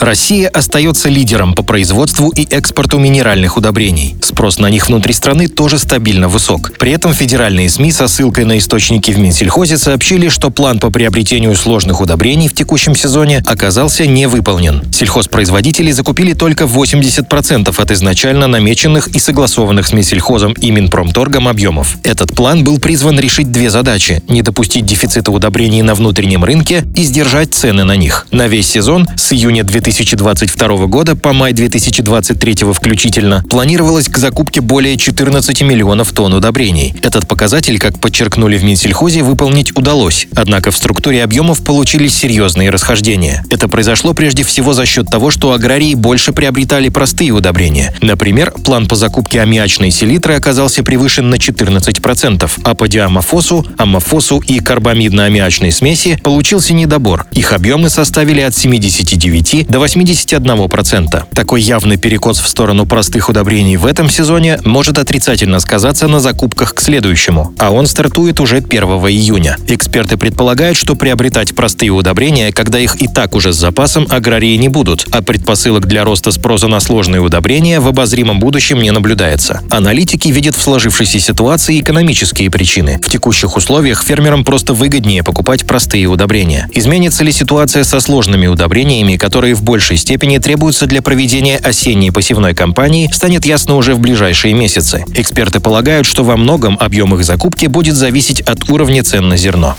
Россия остается лидером по производству и экспорту минеральных удобрений. Спрос на них внутри страны тоже стабильно высок. При этом федеральные СМИ со ссылкой на источники в Минсельхозе сообщили, что план по приобретению сложных удобрений в текущем сезоне оказался не выполнен. Сельхозпроизводители закупили только 80% от изначально намеченных и согласованных с Минсельхозом и Минпромторгом объемов. Этот план был призван решить две задачи – не допустить дефицита удобрений на внутреннем рынке и сдержать цены на них. На весь сезон с июня 2000 2022 года по май 2023 включительно планировалось к закупке более 14 миллионов тонн удобрений. Этот показатель, как подчеркнули в Минсельхозе, выполнить удалось. Однако в структуре объемов получились серьезные расхождения. Это произошло прежде всего за счет того, что аграрии больше приобретали простые удобрения. Например, план по закупке аммиачной селитры оказался превышен на 14%, а по диамофосу, аммофосу и карбамидно-аммиачной смеси получился недобор. Их объемы составили от 79 до 81%. Такой явный перекос в сторону простых удобрений в этом сезоне может отрицательно сказаться на закупках к следующему, а он стартует уже 1 июня. Эксперты предполагают, что приобретать простые удобрения, когда их и так уже с запасом, аграрии не будут, а предпосылок для роста спроса на сложные удобрения в обозримом будущем не наблюдается. Аналитики видят в сложившейся ситуации экономические причины. В текущих условиях фермерам просто выгоднее покупать простые удобрения. Изменится ли ситуация со сложными удобрениями, которые в большей степени требуются для проведения осенней посевной кампании, станет ясно уже в ближайшие месяцы. Эксперты полагают, что во многом объем их закупки будет зависеть от уровня цен на зерно.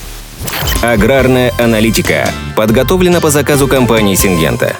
Аграрная аналитика подготовлена по заказу компании «Сингента».